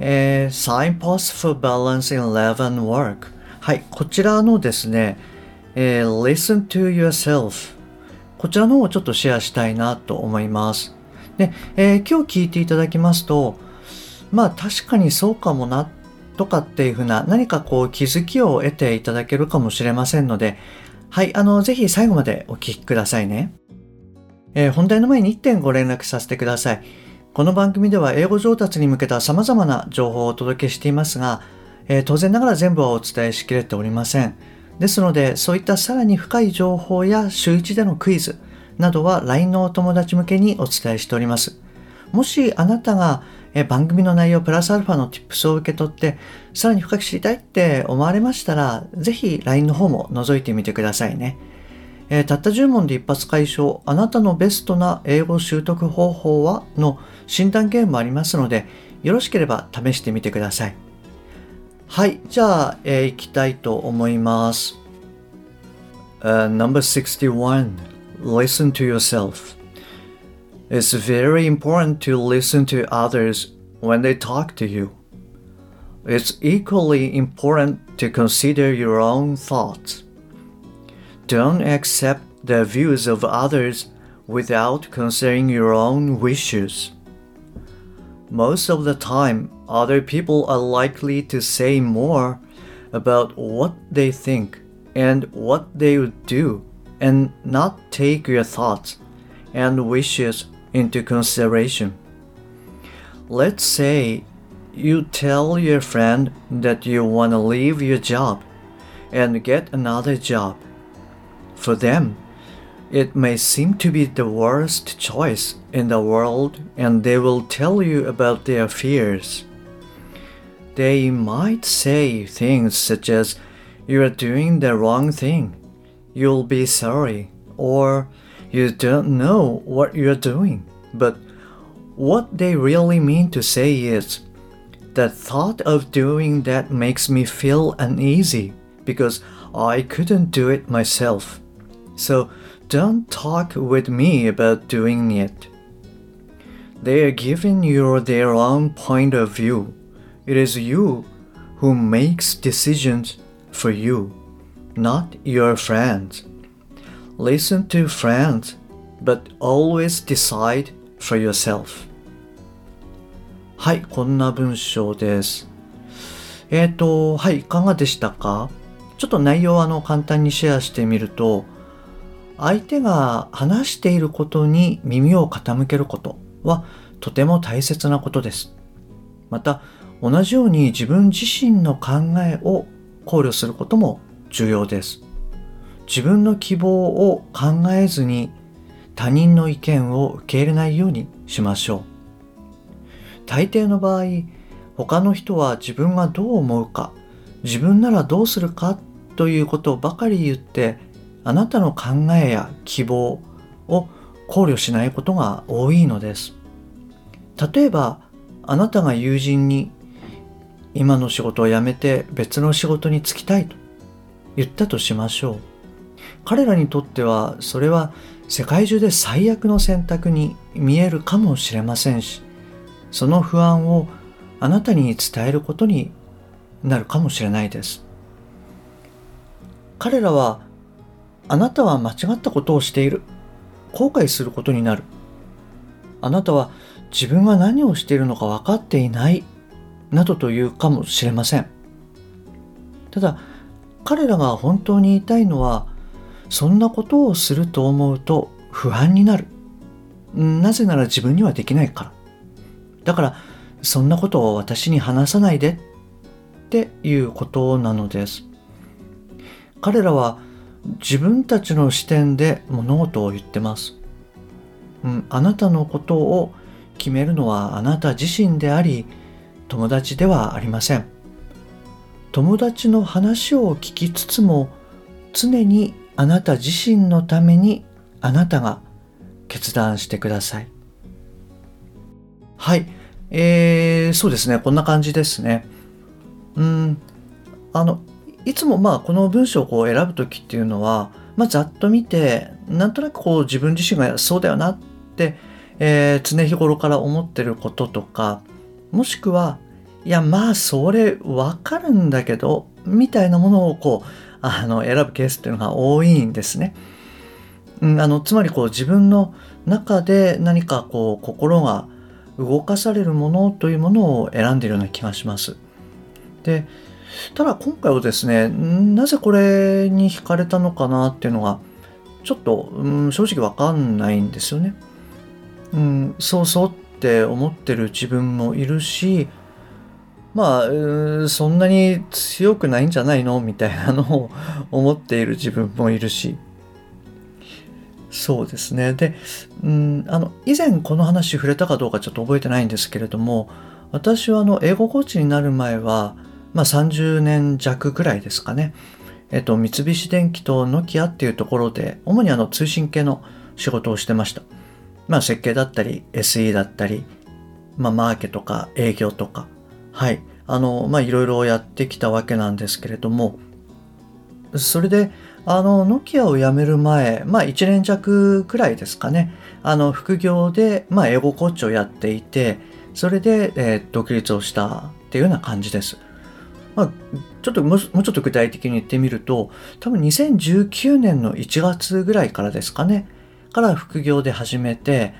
えー、Signpost for Balance in Love and Work はいこちらのですね、えー、Listen to yourself こちらの方をちょっとシェアしたいなと思いますで、えー、今日聞いていただきますとまあ確かにそうかもなとかっていうふうな何かこう気づきを得ていただけるかもしれませんので、はい、あの、ぜひ最後までお聞きくださいね。えー、本題の前に1点ご連絡させてください。この番組では英語上達に向けた様々な情報をお届けしていますが、えー、当然ながら全部はお伝えしきれておりません。ですので、そういったさらに深い情報や週1でのクイズなどは LINE のお友達向けにお伝えしております。もしあなたが番組の内容プラスアルファの tips を受け取ってさらに深く知りたいって思われましたらぜひ LINE の方も覗いてみてくださいね。えー、たった10問で一発解消あなたのベストな英語習得方法は？の診断ゲームもありますのでよろしければ試してみてください。はい、じゃあ、えー、いきたいと思います。Uh, number 61 Listen to yourself It's very important to listen to others when they talk to you. It's equally important to consider your own thoughts. Don't accept the views of others without considering your own wishes. Most of the time, other people are likely to say more about what they think and what they would do and not take your thoughts and wishes into consideration. Let's say you tell your friend that you want to leave your job and get another job. For them, it may seem to be the worst choice in the world and they will tell you about their fears. They might say things such as, You are doing the wrong thing, you'll be sorry, or you don't know what you're doing. But what they really mean to say is, the thought of doing that makes me feel uneasy because I couldn't do it myself. So don't talk with me about doing it. They are giving you their own point of view. It is you who makes decisions for you, not your friends. Listen to friends, but always decide for yourself. はい、こんな文章です。えっ、ー、と、はい、いかがでしたかちょっと内容をあの簡単にシェアしてみると、 相手が話していることに耳を傾けることはとても大切なことです。また、同じように自分自身の考えを考慮することも重要です。自分の希望を考えずに他人の意見を受け入れないようにしましょう。大抵の場合、他の人は自分がどう思うか、自分ならどうするかということばかり言って、あなたの考えや希望を考慮しないことが多いのです。例えば、あなたが友人に今の仕事を辞めて別の仕事に就きたいと言ったとしましょう。彼らにとってはそれは世界中で最悪の選択に見えるかもしれませんしその不安をあなたに伝えることになるかもしれないです彼らはあなたは間違ったことをしている後悔することになるあなたは自分が何をしているのか分かっていないなどというかもしれませんただ彼らが本当に言いたいのはそんなことをすると思うと不安になる。なぜなら自分にはできないから。だから、そんなことを私に話さないでっていうことなのです。彼らは自分たちの視点で物事を言ってます。うん、あなたのことを決めるのはあなた自身であり、友達ではありません。友達の話を聞きつつも常にあなた自身のためにあなたが決断してください。はい。えー、そうですね。こんな感じですね。うん。あのいつもまあこの文章をこう選ぶ時っていうのは、まあ、ざっと見てなんとなくこう自分自身がそうだよなって、えー、常日頃から思ってることとかもしくはいやまあそれわかるんだけどみたいなものをこうあの選ぶケースっていうのが多いんですね。うん、あのつまりこう自分の中で何かこう心が動かされるものというものを選んでいるような気がします。でただ今回はですねなぜこれに惹かれたのかなっていうのがちょっと、うん、正直わかんないんですよね。うん、そうそうって思ってる自分もいるしまあそんなに強くないんじゃないのみたいなのを思っている自分もいるしそうですねで、うん、あの以前この話触れたかどうかちょっと覚えてないんですけれども私はあの英語コーチになる前はまあ、30年弱ぐらいですかね。えっと、三菱電機とノキアっていうところで、主にあの通信系の仕事をしてました。まあ、設計だったり、SE だったり、まあ、マーケとか営業とか、はい。あの、まあ、いろいろやってきたわけなんですけれども、それで、あの、ノキアを辞める前、まあ、1年弱くらいですかね、あの、副業で、まあ、英語コーチをやっていて、それで、えー、独立をしたっていうような感じです。まあ、ちょっともうちょっと具体的に言ってみると、多分2019年の1月ぐらいからですかね、から副業で始めて、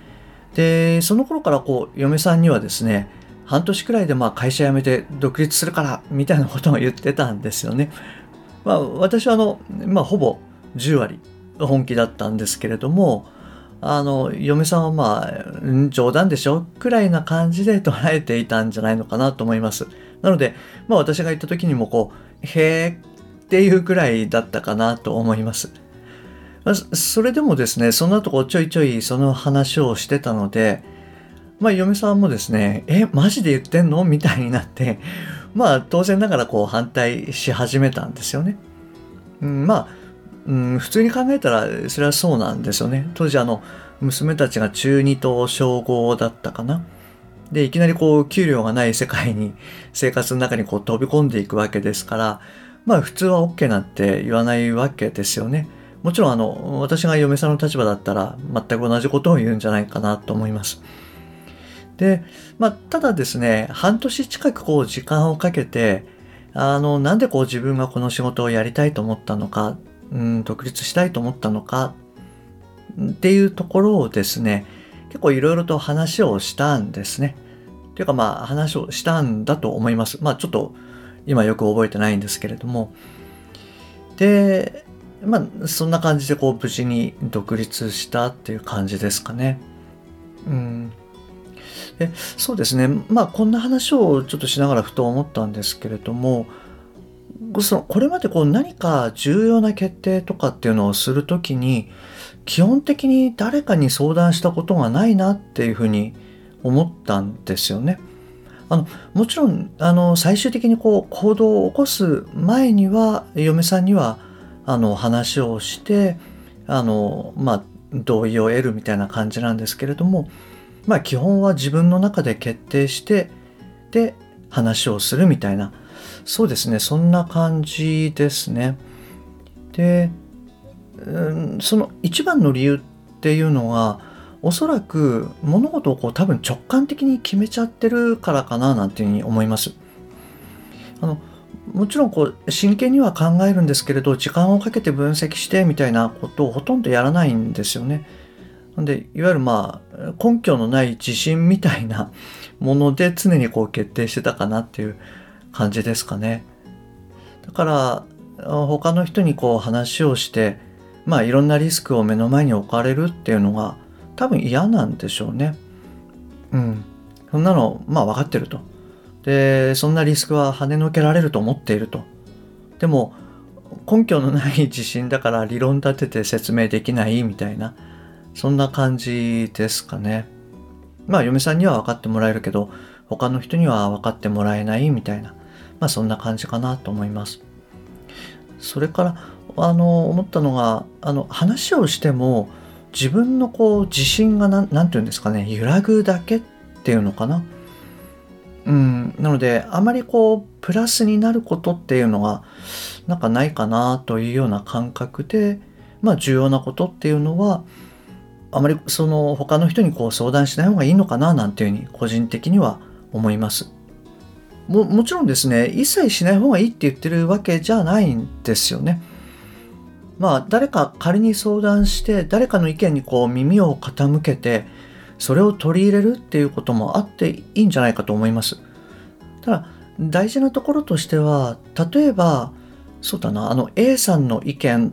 で、その頃からこう、嫁さんにはですね、半年くらいでまあ会社辞めて独立するからみたいなことを言ってたんですよね。まあ私はあの、まあほぼ10割本気だったんですけれども、あの、嫁さんはまあ、冗談でしょ？くらいな感じで捉えていたんじゃないのかなと思います。なので、まあ私が行った時にもこう、へーっていうくらいだったかなと思います。それでもですね、その後こうちょいちょいその話をしてたので、まあ嫁さんもですね、え、マジで言ってんの？みたいになって、まあ当然ながらこう反対し始めたんですよね。うん、まあ、うん、普通に考えたらそれはそうなんですよね。当時あの、娘たちが中2と小5だったかな。で、いきなりこう、給料がない世界に、生活の中にこう飛び込んでいくわけですから、まあ普通は OK なんて言わないわけですよね。もちろんあの、私が嫁さんの立場だったら、全く同じことを言うんじゃないかなと思います。で、まあ、ただですね、半年近くこう、時間をかけて、あの、なんでこう自分がこの仕事をやりたいと思ったのか、うん、独立したいと思ったのか、っていうところをですね、結構いろいろと話をしたんですね。というかまあ話をしたんだと思います。まあちょっと今よく覚えてないんですけれども。で、まあそんな感じでこう無事に独立したっていう感じですかね。うん。でそうですね。まあこんな話をちょっとしながらふと思ったんですけれども、そのこれまでこう何か重要な決定とかっていうのをするときに基本的に誰かに相談したことがないなっていうふうに思ったんですよね。あのもちろんあの最終的にこう行動を起こす前には嫁さんにはあの話をしてあの、まあ、同意を得るみたいな感じなんですけれども、まあ、基本は自分の中で決定してで話をするみたいなそうですねそんな感じですね。でその一番の理由っていうのはおそらく物事をこう多分直感的に決めちゃってるからかななんていうふうに思います。あのもちろんこう真剣には考えるんですけれど時間をかけて分析してみたいなことをほとんどやらないんですよね。なんでいわゆるまあ根拠のない自信みたいなもので常にこう決定してたかなっていう感じですかね。だから他の人にこう話をしてまあいろんなリスクを目の前に置かれるっていうのが多分嫌なんでしょうね。うん。そんなの、まあ分かってると。で、そんなリスクは跳ねのけられると思っていると。でも、根拠のない自信だから理論立てて説明できないみたいな、そんな感じですかね。まあ嫁さんには分かってもらえるけど、他の人には分かってもらえないみたいな、まあそんな感じかなと思います。それから、あの、思ったのが、あの、話をしても、自分のこう、自信がなん、なんていうんですかね、揺らぐだけっていうのかな。うん、なので、あまりこう、プラスになることっていうのが、なんかないかなというような感覚で、まあ重要なことっていうのは、あまりその他の人にこう相談しない方がいいのかななんていうふうに個人的には思います。ももちろんですね、一切しない方がいいって言ってるわけじゃないんですよね。まあ誰か仮に相談して誰かの意見にこう耳を傾けてそれを取り入れるっていうこともあっていいんじゃないかと思います。ただ大事なところとしては例えばそうだなあの A さんの意見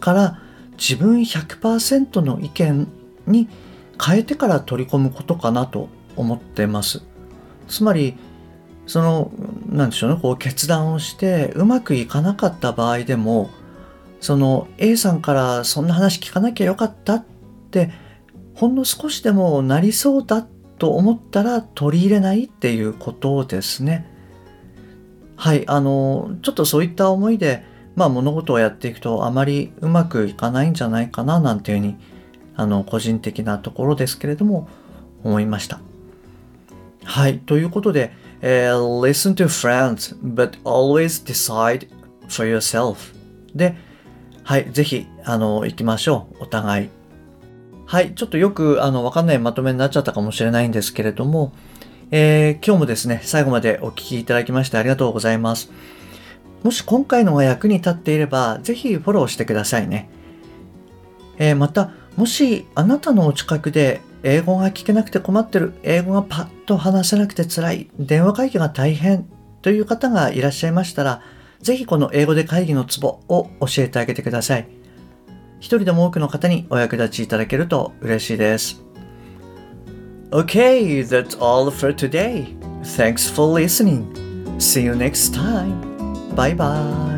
から自分100%の意見に変えてから取り込むことかなと思ってます。つまり、その、なんでしょうね、こう決断をしてうまくいかなかった場合でも、その A さんからそんな話聞かなきゃよかったってほんの少しでもなりそうだと思ったら取り入れないっていうことですね。はい、あの、ちょっとそういった思いでまあ物事をやっていくとあまりうまくいかないんじゃないかななんていうふうにあの個人的なところですけれども思いました。はい。ということで、えー、listen to friends but always decide for yourself で、はい。ぜひ、あの、行きましょう。お互い。はい。ちょっとよく、あの、わかんないまとめになっちゃったかもしれないんですけれども、えー、今日もですね、最後までお聞きいただきましてありがとうございます。もし今回のが役に立っていれば、ぜひフォローしてくださいね。えー、また、もしあなたのお近くで英語が聞けなくて困ってる、英語がパッと話せなくて辛い、電話会議が大変という方がいらっしゃいましたら、ぜひこの英語で会議のツボを教えてあげてください。一人でも多くの方にお役立ちいただけると嬉しいです。Okay, that's all for today. Thanks for listening. See you next time. バイバイ